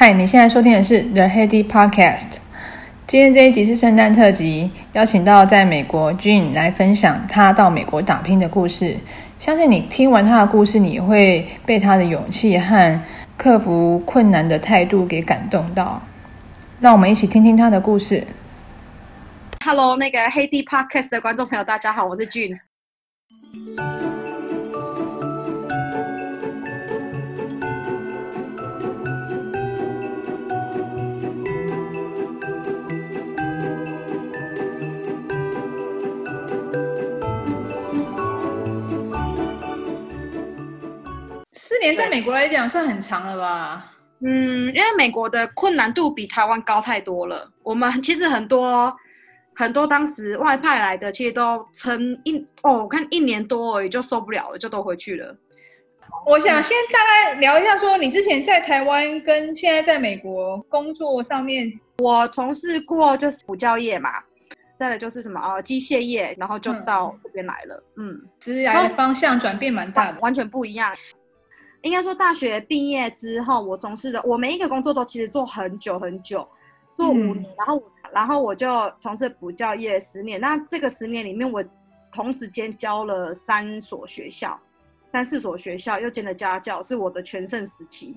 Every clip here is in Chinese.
嗨，你现在收听的是 The Heady Podcast。今天这一集是圣诞特辑，邀请到在美国 Jean 来分享他到美国打拼的故事。相信你听完他的故事，你会被他的勇气和克服困难的态度给感动到。让我们一起听听他的故事。Hello，那个 Heady Podcast 的观众朋友，大家好，我是 Gene。四年在美国来讲算很长了吧？嗯，因为美国的困难度比台湾高太多了。我们其实很多很多当时外派来的，其实都撑一哦，我看一年多而已就受不了了，就都回去了。我想先大概聊一下，说你之前在台湾跟现在在美国工作上面，我从事过就是补教业嘛，再来就是什么呃机械业，然后就到这边来了。嗯，职业的方向转变蛮大的，完全不一样。应该说，大学毕业之后，我从事的我每一个工作都其实做很久很久，做五年，嗯、然后然后我就从事补教业十年。那这个十年里面，我同时间教了三所学校，三四所学校，又兼了家教，是我的全盛时期。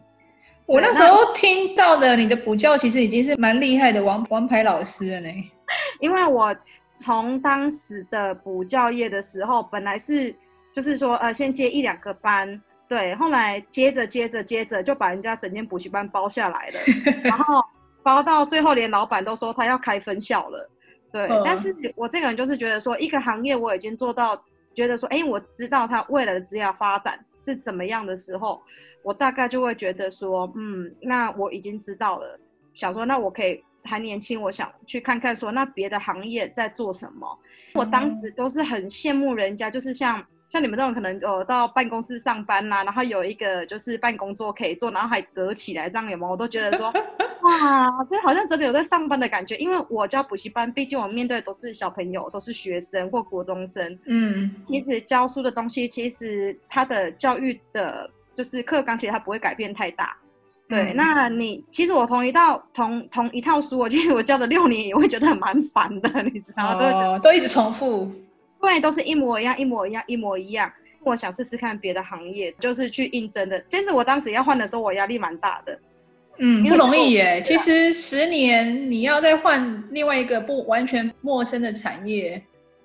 我那时候听到的你的补教，其实已经是蛮厉害的王王牌老师了呢。因为我从当时的补教业的时候，本来是就是说呃，先接一两个班。对，后来接着接着接着就把人家整间补习班包下来了，然后包到最后连老板都说他要开分校了。对，嗯、但是我这个人就是觉得说，一个行业我已经做到，觉得说，哎，我知道他未来的职业发展是怎么样的时候，我大概就会觉得说，嗯，那我已经知道了，想说那我可以还年轻，我想去看看说那别的行业在做什么。嗯、我当时都是很羡慕人家，就是像。像你们这种可能呃到办公室上班啦、啊，然后有一个就是办公桌可以坐，然后还隔起来这样有没有？我都觉得说，哇，这好像真的有在上班的感觉。因为我教补习班，毕竟我面对的都是小朋友，都是学生或国中生。嗯，其实教书的东西，其实他的教育的，就是课纲，其实它不会改变太大。对，嗯、那你其实我同一道同同一套书，我其实我教了六年，也会觉得很蛮烦的，你知道吗？哦，都一直重复。对，都是一模一样，一模一样，一模一样。我想试试看别的行业，就是去应征的。其实我当时要换的时候，我压力蛮大的。嗯，不容易耶。其实十年你要再换另外一个不完全陌生的产业。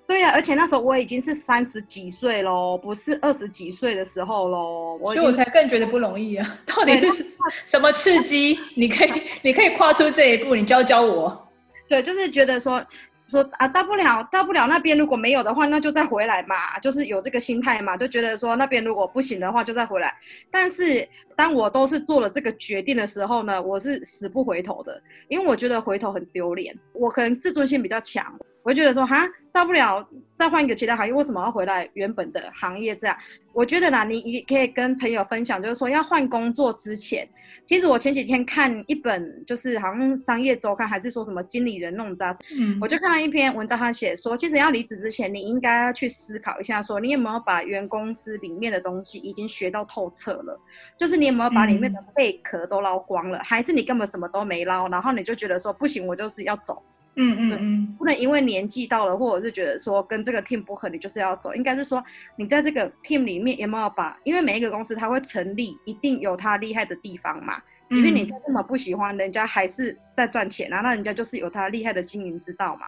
对呀、啊，而且那时候我已经是三十几岁喽，不是二十几岁的时候喽。所以我才更觉得不容易啊！到底是什么刺激？你可以，你可以跨出这一步，你教教我。对，就是觉得说。说啊，大不了，大不了那边如果没有的话，那就再回来嘛，就是有这个心态嘛，就觉得说那边如果不行的话，就再回来。但是当我都是做了这个决定的时候呢，我是死不回头的，因为我觉得回头很丢脸。我可能自尊心比较强，我就觉得说哈，大不了再换一个其他行业，为什么要回来原本的行业？这样，我觉得啦，你也可以跟朋友分享，就是说要换工作之前。其实我前几天看一本，就是好像商业周刊还是说什么经理人那种杂志，嗯，我就看到一篇文章，他写说，其实要离职之前，你应该要去思考一下，说你有没有把原公司里面的东西已经学到透彻了，就是你有没有把里面的贝壳都捞光了，嗯、还是你根本什么都没捞，然后你就觉得说不行，我就是要走。嗯嗯嗯，不能因为年纪到了，或者是觉得说跟这个 team 不合，你就是要走。应该是说你在这个 team 里面有没有把？因为每一个公司它会成立，一定有它厉害的地方嘛。即便你再这么不喜欢，人家还是在赚钱啊，那人家就是有他厉害的经营之道嘛。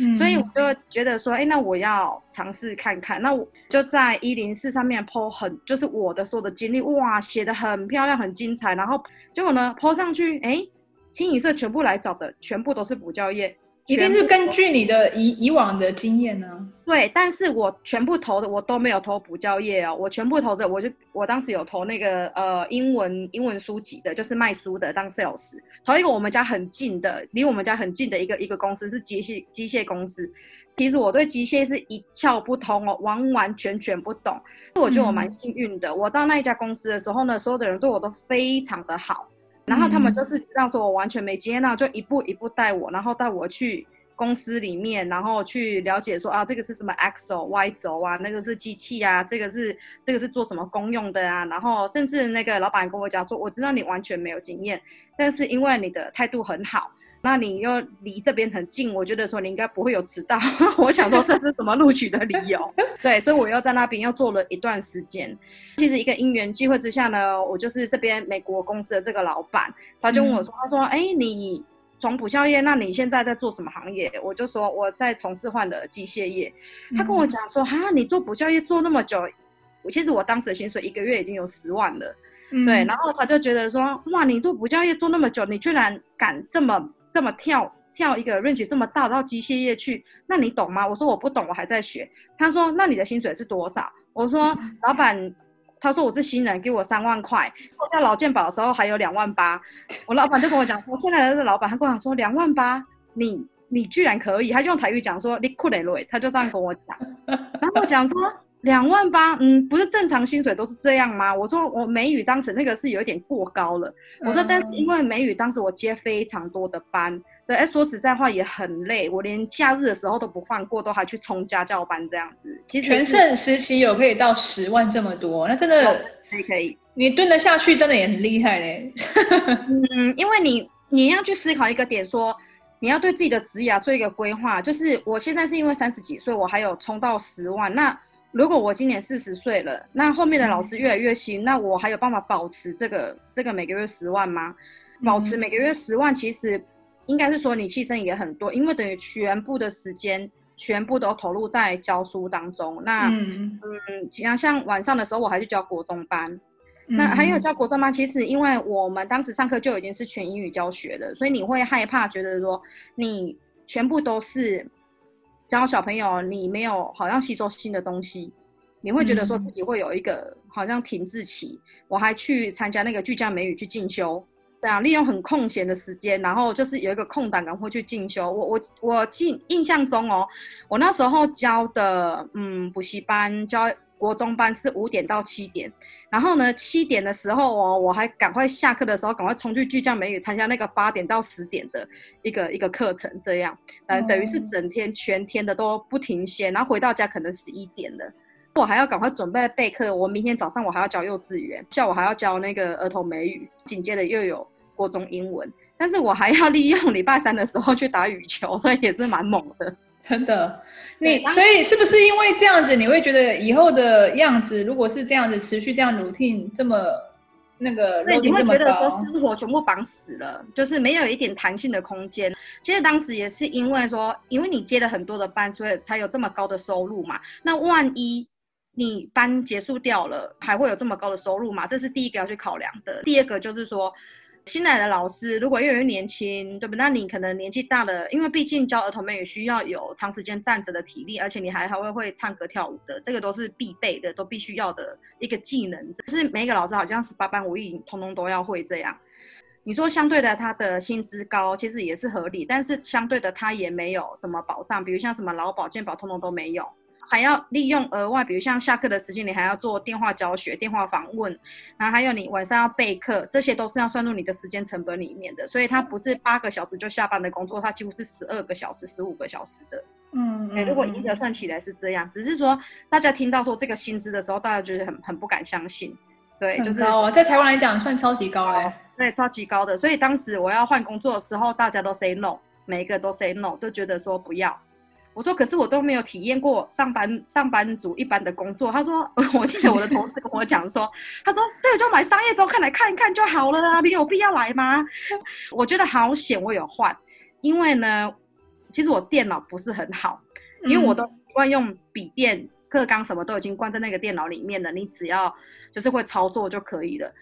嗯，所以我就觉得说，哎，那我要尝试看看。那我就在一零四上面 po 很，就是我的所有的经历，哇，写的很漂亮，很精彩。然后结果呢 po 上去，哎，清一色全部来找的，全部都是补教业。一定是根据你的以以往的经验呢、对，但是我全部投的我都没有投补教业哦，我全部投着，我就我当时有投那个呃英文英文书籍的，就是卖书的当 sales，投一个我们家很近的，离我们家很近的一个一个公司是机械机械公司。其实我对机械是一窍不通哦，完完全全不懂。我觉得我蛮幸运的，我到那一家公司的时候呢，所有的人对我都非常的好。然后他们就是知道说我完全没经验，然后就一步一步带我，然后带我去公司里面，然后去了解说啊，这个是什么 X 轴、Y 轴啊，那个是机器啊，这个是这个是做什么公用的啊？然后甚至那个老板跟我讲说，我知道你完全没有经验，但是因为你的态度很好，那你又离这边很近，我觉得说你应该不会有迟到。我想说这是什么录取的理由？对，所以我又在那边又做了一段时间。其实一个因缘际会之下呢，我就是这边美国公司的这个老板，他就问我说，嗯、他说，哎，你。从补教业，那你现在在做什么行业？我就说我在从事换的机械业。他跟我讲说，哈，你做补教业做那么久，其实我当时的薪水一个月已经有十万了，嗯、对。然后他就觉得说，哇，你做补教业做那么久，你居然敢这么这么跳跳一个 range 这么大到机械业去，那你懂吗？我说我不懂，我还在学。他说，那你的薪水是多少？我说，老板。他说我是新人，给我三万块。我在劳健保的时候还有两万八。我老板就跟我讲，我现在的这老板，他跟我讲说两万八，你你居然可以，他就用台语讲说你酷嘞嘞，他就这样跟我讲。然后我讲说两万八，嗯，不是正常薪水都是这样吗？我说我美语当时那个是有一点过高了。我说但是因为美语当时我接非常多的班。对，哎，说实在话也很累，我连假日的时候都不放过，都还去冲家教班这样子。其实全盛时期有可以到十万这么多，那真的可以可以，你蹲得下去，真的也很厉害嘞。嗯，因为你你要去思考一个点说，说你要对自己的职业做一个规划。就是我现在是因为三十几岁，我还有冲到十万。那如果我今年四十岁了，那后面的老师越来越新，嗯、那我还有办法保持这个这个每个月十万吗？保持每个月十万，其实。应该是说你牺牲也很多，因为等于全部的时间全部都投入在教书当中。那嗯嗯，像像晚上的时候我还去教国中班，嗯、那还有教国中班，其实因为我们当时上课就已经是全英语教学了，所以你会害怕，觉得说你全部都是教小朋友，你没有好像吸收新的东西，你会觉得说自己会有一个好像停滞期。我还去参加那个巨匠美语去进修。对啊利用很空闲的时间，然后就是有一个空档，然后去进修。我我我记印象中哦，我那时候教的嗯补习班教国中班是五点到七点，然后呢七点的时候哦，我还赶快下课的时候赶快冲去巨匠美语参加那个八点到十点的一个一个课程，这样等等于是整天全天的都不停歇，然后回到家可能十一点了，我还要赶快准备备课。我明天早上我还要教幼稚园，下午还要教那个儿童美语，紧接着又有。国中英文，但是我还要利用礼拜三的时候去打羽球，所以也是蛮猛的，真的。你所以是不是因为这样子，你会觉得以后的样子，如果是这样子持续这样 routine 这么那个，对，你会觉得说生活全部绑死了，就是没有一点弹性的空间。其实当时也是因为说，因为你接了很多的班，所以才有这么高的收入嘛。那万一你班结束掉了，还会有这么高的收入吗？这是第一个要去考量的。第二个就是说。新来的老师如果又有年轻，对不？那你可能年纪大了，因为毕竟教儿童们也需要有长时间站着的体力，而且你还还会会唱歌跳舞的，这个都是必备的，都必须要的一个技能。就是每一个老师好像十八般武艺，通通都要会这样。你说相对的，他的薪资高，其实也是合理，但是相对的，他也没有什么保障，比如像什么劳保、健保，通通都没有。还要利用额外，比如像下课的时间，你还要做电话教学、电话访问，然后还有你晚上要备课，这些都是要算入你的时间成本里面的。所以它不是八个小时就下班的工作，它几乎是十二个小时、十五个小时的。嗯，嗯，如果严格算起来是这样，只是说大家听到说这个薪资的时候，大家觉得很很不敢相信。对，就是哦，在台湾来讲算超级高哎，对，超级高的。所以当时我要换工作的时候，大家都 say no，每一个都 say no，都觉得说不要。我说，可是我都没有体验过上班上班族一般的工作。他说，我记得我的同事跟我讲说，他说这个就买商业周刊来看一看就好了啦，你有必要来吗？我觉得好险，我有换，因为呢，其实我电脑不是很好，因为我都习惯用笔电，课纲什么都已经关在那个电脑里面了，你只要就是会操作就可以了。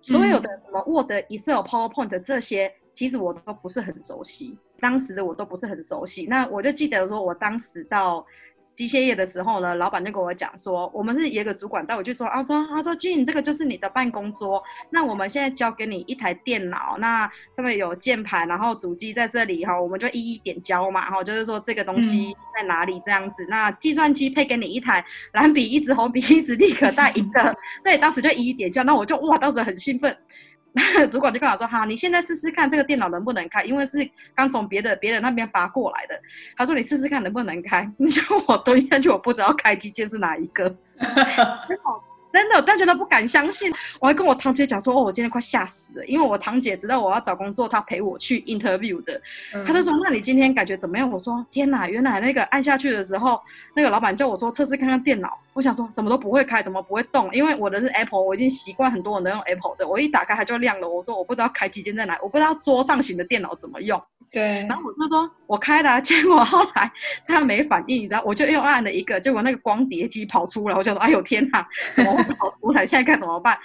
所有的什么 Word、Excel、PowerPoint 这些，其实我都不是很熟悉。当时的我都不是很熟悉，那我就记得说，我当时到机械业的时候呢，老板就跟我讲说，我们是有一个主管带我去说，啊说啊说俊，这个就是你的办公桌，那我们现在交给你一台电脑，那上面有键盘，然后主机在这里哈，我们就一一点交嘛，哈，就是说这个东西在哪里这样子，嗯、那计算机配给你一台蓝笔、一支红笔、一支立可带一个，对，当时就一一点交，那我就哇，当时很兴奋。那 主管就跟我说：“哈，你现在试试看这个电脑能不能开，因为是刚从别的别人那边拔过来的。”他说：“你试试看能不能开。”你叫我蹲下去，我不知道开机键是哪一个。真的，大家都不敢相信。我还跟我堂姐讲说：“哦，我今天快吓死了，因为我堂姐知道我要找工作，她陪我去 interview 的。嗯”她就说：“那你今天感觉怎么样？”我说：“天哪，原来那个按下去的时候，那个老板叫我说测试看看电脑。我想说怎么都不会开，怎么不会动？因为我的是 Apple，我已经习惯很多人都用 Apple 的。我一打开它就亮了。我说我不知道开机键在哪，我不知道桌上型的电脑怎么用。”对，然后我就说，我开了，结果后来他没反应，你知道，我就又按了一个，结果那个光碟机跑出来，我就说，哎呦天哪，怎么会跑出来？现在该怎么办？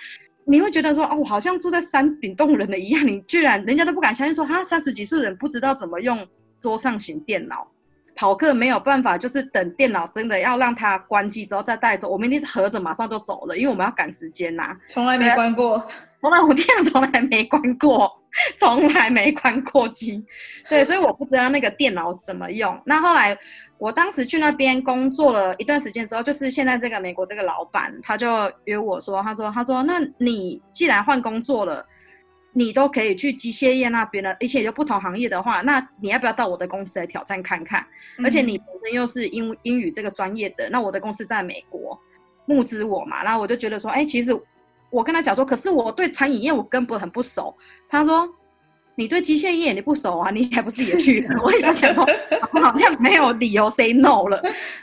你会觉得说，哦，我好像住在山顶洞人的一样，你居然人家都不敢相信说，他，三十几岁的人不知道怎么用桌上型电脑，跑客没有办法，就是等电脑真的要让它关机之后再带走，我们一定是合着马上就走了，因为我们要赶时间呐、啊，从来没关过。从来我电脑从来没关过，从来没关过机，对，所以我不知道那个电脑怎么用。那后来我当时去那边工作了一段时间之后，就是现在这个美国这个老板，他就约我说，他说，他说，那你既然换工作了，你都可以去机械业那边了，而且就不同行业的话，那你要不要到我的公司来挑战看看？嗯、而且你本身又是英英语这个专业的，那我的公司在美国募资我嘛，然后我就觉得说，哎、欸，其实。我跟他讲说，可是我对餐饮业我根本很不熟。他说：“你对机械业你不熟啊？你还不是也去了？” 我也想想说，我好像没有理由 say no 了。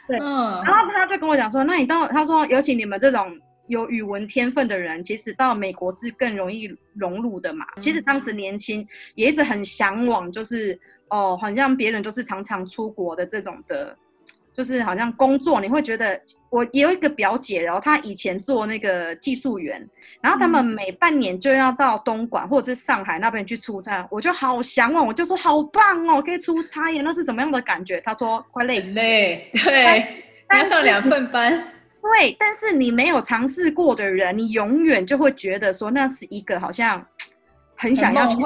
对，嗯。然后他就跟我讲说：“那你到他说，尤其你们这种有语文天分的人，其实到美国是更容易融入的嘛。嗯、其实当时年轻也一直很向往，就是哦，好像别人就是常常出国的这种的。”就是好像工作，你会觉得我也有一个表姐，然后她以前做那个技术员，然后他们每半年就要到东莞或者是上海那边去出差，我就好向往，我就说好棒哦，可以出差耶，那是什么样的感觉？她说快累死，累，对，要上两份班，对，但是你没有尝试过的人，你永远就会觉得说那是一个好像很想要去。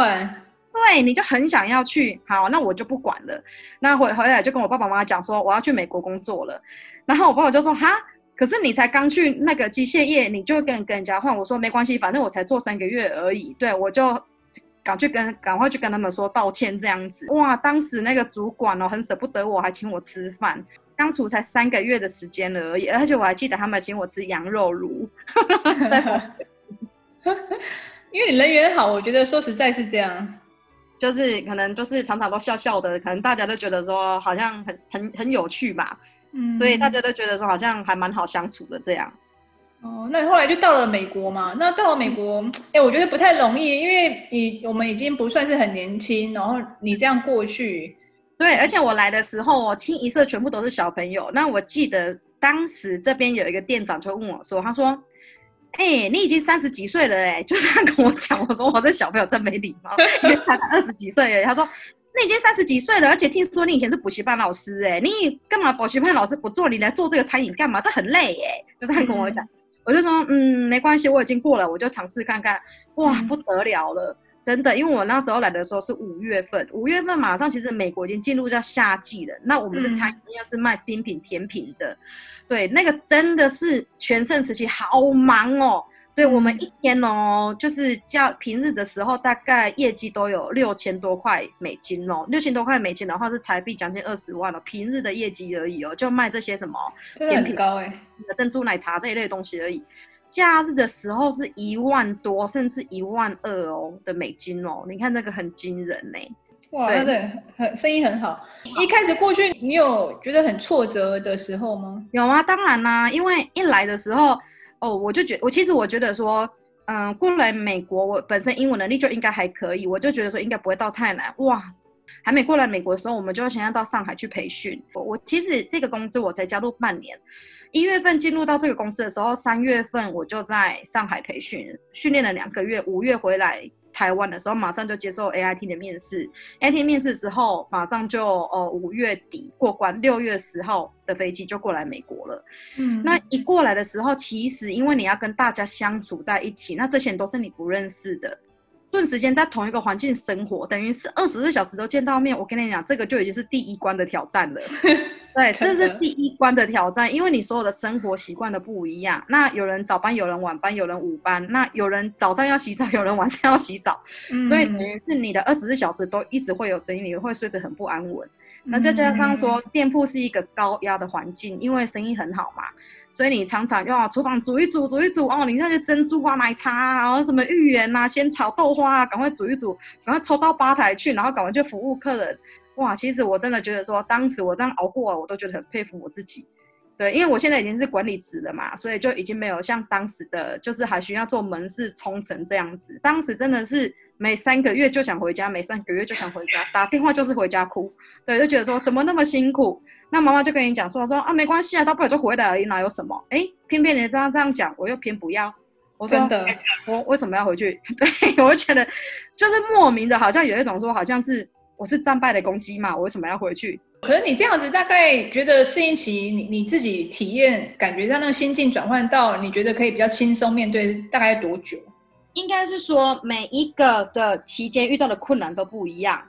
对，你就很想要去，好，那我就不管了。那回回来就跟我爸爸妈妈讲说，我要去美国工作了。然后我爸爸就说，哈，可是你才刚去那个机械业，你就跟跟人家换。我说没关系，反正我才做三个月而已。对，我就赶去跟赶快去跟他们说道歉这样子。哇，当时那个主管哦，很舍不得我，还请我吃饭。相处才三个月的时间而已，而且我还记得他们请我吃羊肉炉。因为你人缘好，我觉得说实在是这样。就是可能就是常常都笑笑的，可能大家都觉得说好像很很很有趣吧，嗯，所以大家都觉得说好像还蛮好相处的这样。哦，那你后来就到了美国嘛？那到了美国，哎、我觉得不太容易，因为你我们已经不算是很年轻，然后你这样过去，对，而且我来的时候，我清一色全部都是小朋友。那我记得当时这边有一个店长就问我说，他说。哎、欸，你已经三十几岁了哎，就这样跟我讲。我说我这小朋友真没礼貌，因为他才二十几岁哎。他说你已经三十几岁了，而且听说你以前是补习班老师哎，你干嘛补习班老师不做，你来做这个餐饮干嘛？这很累哎。就这样跟我讲，嗯、我就说嗯，没关系，我已经过了，我就尝试看看。哇，不得了了，真的，因为我那时候来的时候是五月份，五月份马上其实美国已经进入到夏季了。那我们的餐饮又是卖冰品甜品的。对，那个真的是全盛时期，好忙哦。对，我们一天哦，就是叫平日的时候，大概业绩都有六千多块美金哦。六千多块美金的话是台币将近二十万了，平日的业绩而已哦，就卖这些什么甜品高哎，珍珠奶茶这一类东西而已。假日的时候是一万多，甚至一万二哦的美金哦。你看那个很惊人呢。哇，对，对很生意很好。一开始过去，你有觉得很挫折的时候吗？有啊，当然啦、啊，因为一来的时候，哦，我就觉我其实我觉得说，嗯，过来美国，我本身英文能力就应该还可以，我就觉得说应该不会到太难。哇，还没过来美国的时候，我们就想要到上海去培训。我，我其实这个公司我才加入半年，一月份进入到这个公司的时候，三月份我就在上海培训，训练了两个月，五月回来。台湾的时候，马上就接受 AIT 的面试，AIT 面试之后，马上就呃五月底过关，六月十号的飞机就过来美国了。嗯，那一过来的时候，其实因为你要跟大家相处在一起，那这些人都是你不认识的，顿时间在同一个环境生活，等于是二十四小时都见到面。我跟你讲，这个就已经是第一关的挑战了。对，这是第一关的挑战，因为你所有的生活习惯都不一样。那有人早班，有人晚班，有人午班，那有人早上要洗澡，有人晚上要洗澡，嗯、所以等于是你的二十四小时都一直会有声音，你会睡得很不安稳。那再加上说，店铺是一个高压的环境，因为生意很好嘛，所以你常常要厨房煮一煮，煮一煮哦，你那些珍珠啊、奶茶啊，然后什么芋圆啊、仙草豆花啊，赶快煮一煮，赶快抽到吧台去，然后赶快去服务客人。哇，其实我真的觉得说，当时我这样熬过，我都觉得很佩服我自己。对，因为我现在已经是管理职了嘛，所以就已经没有像当时的就是还需要做门市冲成这样子。当时真的是每三个月就想回家，每三个月就想回家，打电话就是回家哭。对，就觉得说怎么那么辛苦。那妈妈就跟你讲说说啊，没关系啊，大不了就回来而已，哪有什么？哎，偏偏你这样这样讲，我又偏不要。我说真的，我为什么要回去？对，我就觉得就是莫名的，好像有一种说，好像是。我是战败的公鸡嘛，我为什么要回去？可是你这样子，大概觉得适应期，你你自己体验感觉到那个心境转换到，你觉得可以比较轻松面对，大概多久？应该是说每一个的期间遇到的困难都不一样。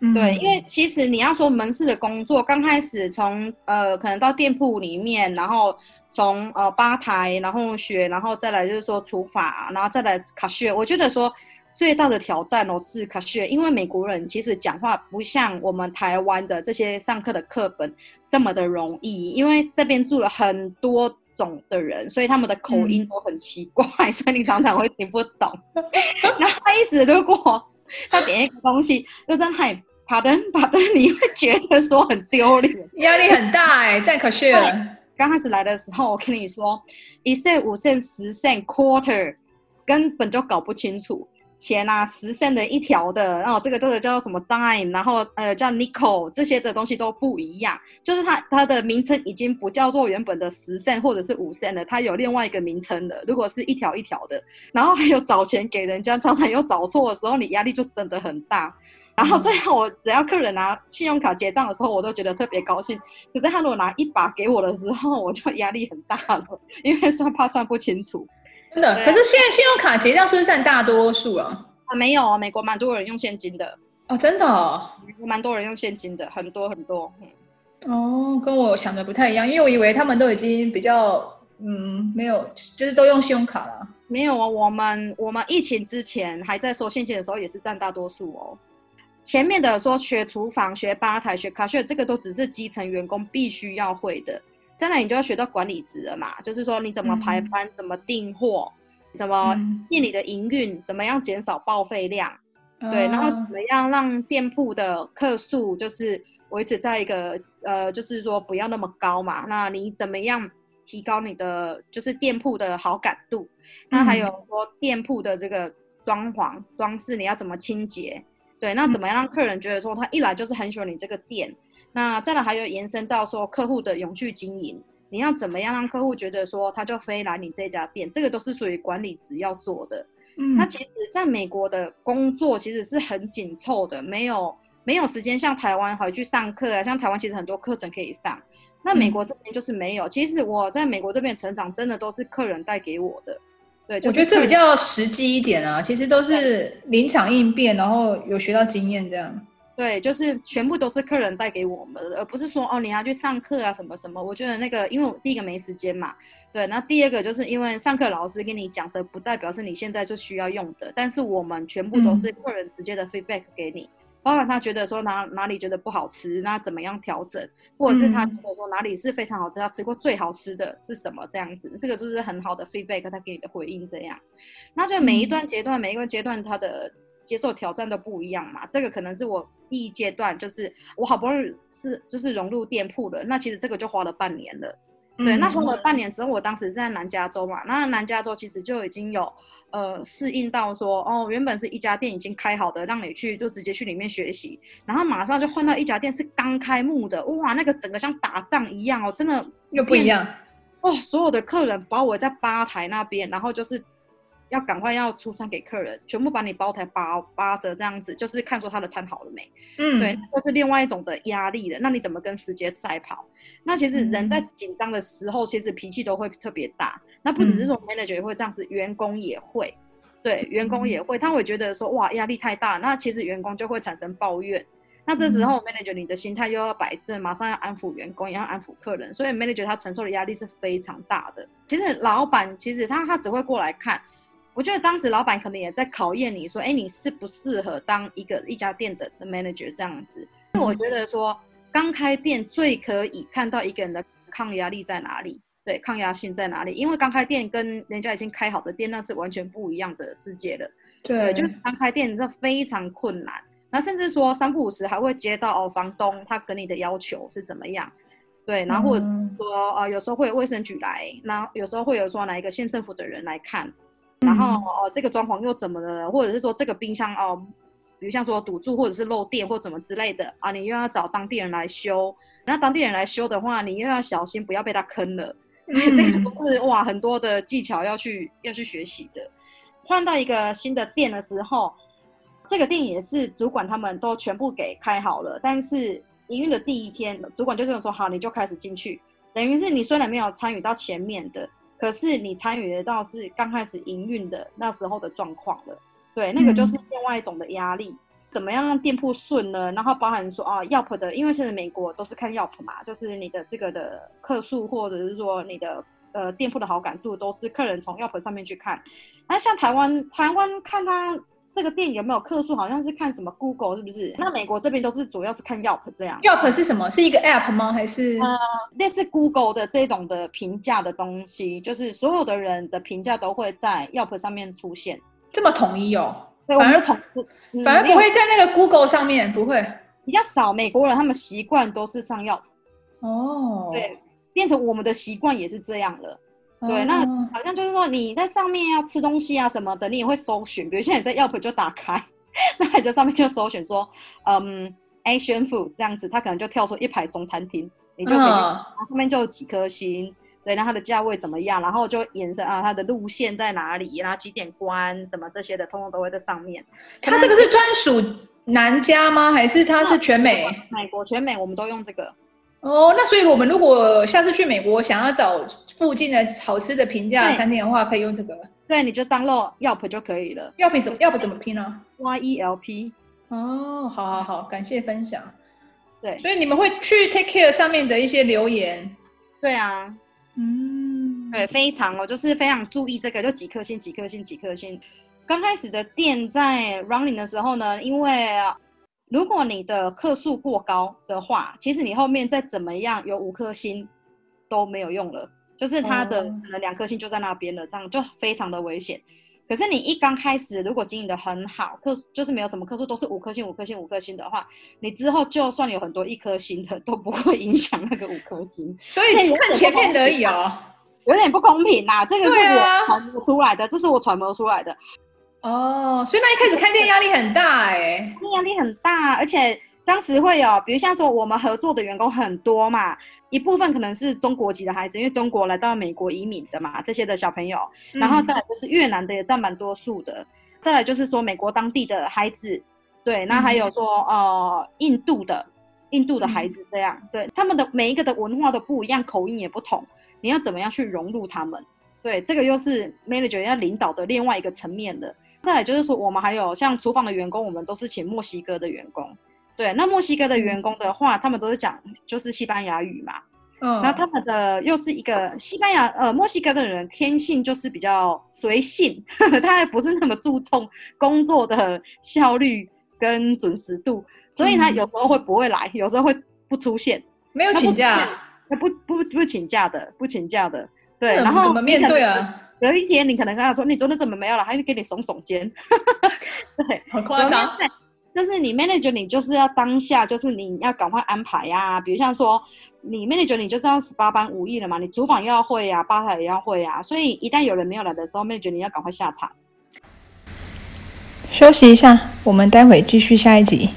嗯，对，因为其实你要说门市的工作，刚开始从呃可能到店铺里面，然后从呃吧台，然后学，然后再来就是说厨房，然后再来卡学，我觉得说。最大的挑战哦是 cashier，因为美国人其实讲话不像我们台湾的这些上课的课本这么的容易，因为这边住了很多种的人，所以他们的口音都很奇怪，嗯、所以你常常会听不懂。然后他一直如果 他点一个东西，就在那里跑的跑的，你会觉得说很丢脸，压力很大哎、欸，在 cashier 刚开始来的时候，我跟你说一 cent 五 cent 十 cent quarter，根本就搞不清楚。钱啊，十 cent 的一条的，然后这个这个叫什么 dime，然后呃叫 nickel，这些的东西都不一样，就是它它的名称已经不叫做原本的十 cent 或者是五 cent 了，它有另外一个名称的。如果是一条一条的，然后还有找钱给人家，常常有找错的时候，你压力就真的很大。然后最后我只要客人拿信用卡结账的时候，我都觉得特别高兴。可是他如果拿一把给我的时候，我就压力很大了，因为算怕算不清楚。真的，可是现在信用卡结账是不是占大多数啊？啊，没有啊，美国蛮多人用现金的哦，真的哦，美国蛮多人用现金的，很多很多。嗯、哦，跟我想的不太一样，因为我以为他们都已经比较嗯，没有，就是都用信用卡了。没有啊，我们我们疫情之前还在收现金的时候，也是占大多数哦。前面的说学厨房、学吧台、学卡学，这个都只是基层员工必须要会的。将来你就要学到管理职了嘛，就是说你怎么排班，嗯、怎么订货，怎么店里的营运，怎么样减少报废量，嗯、对，然后怎么样让店铺的客数就是维持在一个呃，就是说不要那么高嘛。那你怎么样提高你的就是店铺的好感度？那还有说店铺的这个装潢装饰，你要怎么清洁？对，那怎么样让客人觉得说他一来就是很喜欢你这个店？那再来还有延伸到说客户的永续经营，你要怎么样让客户觉得说他就非来你这家店？这个都是属于管理职要做的。嗯，那其实在美国的工作其实是很紧凑的，没有没有时间像台湾回去上课啊，像台湾其实很多课程可以上，那美国这边就是没有。嗯，其实我在美国这边成长真的都是客人带给我的。对，就是，我觉得这比较实际一点啊，其实都是临场应变，然后有学到经验这样。对，就是全部都是客人带给我们的，而不是说哦，你要去上课啊什么什么。我觉得那个，因为我第一个没时间嘛，对。那第二个就是因为上课老师跟你讲的，不代表是你现在就需要用的。但是我们全部都是客人直接的 feedback 给你，嗯、包括他觉得说哪哪里觉得不好吃，那怎么样调整，或者是他觉得说哪里是非常好吃，他吃过最好吃的是什么这样子，这个就是很好的 feedback，他给你的回应这样。那就每一段阶段，嗯、每一个阶段他的。接受挑战都不一样嘛，这个可能是我第一阶段，就是我好不容易是就是融入店铺了，那其实这个就花了半年了。嗯、对，那花了半年之后，我当时是在南加州嘛，那南加州其实就已经有呃适应到说，哦，原本是一家店已经开好的，让你去就直接去里面学习，然后马上就换到一家店是刚开幕的，哇，那个整个像打仗一样哦，真的又不一样，哦，所有的客人包围在吧台那边，然后就是。要赶快要出餐给客人，全部把你包台包扒着这样子，就是看说他的餐好了没？嗯，对，这是另外一种的压力了。那你怎么跟时间赛跑？那其实人在紧张的时候，其实脾气都会特别大。那不只是说 manager 也会这样子，员工也会，对，员工也会，他会觉得说哇压力太大。那其实员工就会产生抱怨。那这时候 manager 你的心态又要摆正，马上要安抚员工，也要安抚客人，所以 manager 他承受的压力是非常大的。其实老板其实他他只会过来看，我觉得当时老板可能也在考验你说，哎，你适不适合当一个一家店的 manager 这样子。因为我觉得说刚开店最可以看到一个人的抗压力在哪里，对，抗压性在哪里？因为刚开店跟人家已经开好的店那是完全不一样的世界了。对，就刚开店那非常困难。那甚至说三不五时还会接到哦，房东他跟你的要求是怎么样？对，然后或者说啊、呃，有时候会有卫生局来，那有时候会有说哪一个县政府的人来看，然后哦、呃，这个装潢又怎么了？或者是说这个冰箱哦、呃，比如像说堵住或者是漏电或怎么之类的啊，你又要找当地人来修。那当地人来修的话，你又要小心不要被他坑了。嗯、这个都是哇，很多的技巧要去要去学习的。换到一个新的店的时候。这个店也是主管他们都全部给开好了，但是营运的第一天，主管就这种说：好，你就开始进去。等于是你虽然没有参与到前面的，可是你参与得到是刚开始营运的那时候的状况了。对，那个就是另外一种的压力。嗯、怎么样让店铺顺呢？然后包含说啊，Yelp 的，因为现在美国都是看 Yelp 嘛，就是你的这个的客数或者是说你的呃店铺的好感度，都是客人从 Yelp 上面去看。那像台湾，台湾看他。这个店有没有客数？好像是看什么 Google 是不是？那美国这边都是主要是看 Yelp 这样。Yelp 是什么？是一个 App 吗？还是呃，类似 Google 的这种的评价的东西，就是所有的人的评价都会在 Yelp 上面出现。这么统一哦？对，反而统，反而不会在那个 Google 上面，不会比较少。美国人他们习惯都是上 Yelp。哦。对，变成我们的习惯也是这样了。对，那好像就是说你在上面要吃东西啊什么的，你也会搜寻。比如现在你在 Yelp 就打开，那你就上面就搜寻说，嗯，Asian food 这样子，它可能就跳出一排中餐厅，你就可后上面就有几颗星，对，那它的价位怎么样，然后就延伸啊，它的路线在哪里，然后几点关，什么这些的，通通都会在上面。它这个是专属南加吗？还是它是全美？美国全美，我们都用这个。哦，那所以我们如果下次去美国，想要找附近的好吃的平价餐厅的话，可以用这个。对，你就 download Yelp 就可以了。Yelp 怎么 Yelp 怎么拼呢？Y E L P。哦，好好好，感谢分享。对，所以你们会去 Take Care 上面的一些留言。对啊，嗯，对，非常哦，就是非常注意这个，就几颗星，几颗星，几颗星。刚开始的店在 running 的时候呢，因为。如果你的客数过高的话，其实你后面再怎么样有五颗星都没有用了，就是它的可能两颗星就在那边了，这样就非常的危险。可是你一刚开始，如果经营的很好，客就是没有什么客数，都是五颗星、五颗星、五颗星的话，你之后就算有很多一颗星的，都不会影响那个五颗星。所以看前面而已哦，有点不公平呐。这个是我传播出来的，这是我传播出来的。哦，所以那一开始开店压力很大哎、欸，压力很大，而且当时会有，比如像说我们合作的员工很多嘛，一部分可能是中国籍的孩子，因为中国来到美国移民的嘛，这些的小朋友，然后再来就是越南的也占蛮多数的，再来就是说美国当地的孩子，对，那还有说呃印度的印度的孩子这样，对，他们的每一个的文化都不一样，口音也不同，你要怎么样去融入他们？对，这个又是 manager 要领导的另外一个层面的。再来就是说，我们还有像厨房的员工，我们都是请墨西哥的员工。对，那墨西哥的员工的话，他们都是讲就是西班牙语嘛。嗯。那他们的又是一个西班牙呃墨西哥的人，天性就是比较随性，呵呵，他还不是那么注重工作的效率跟准时度，所以他有时候会不会来，有时候会不出现，没有请假，不不不，不请假的，不请假的。对，然后怎么面对啊？有一天，你可能跟他说：“你昨天怎么没有了？”他就给你耸耸肩。对，很夸张。就是你 manager，你就是要当下，就是你要赶快安排呀、啊。比如像说，你 manager，你就是要十八般武艺了嘛。你厨房又要会呀、啊，吧台也要会呀、啊。所以一旦有人没有来的时候，manager 你要赶快下场。休息一下，我们待会继续下一集。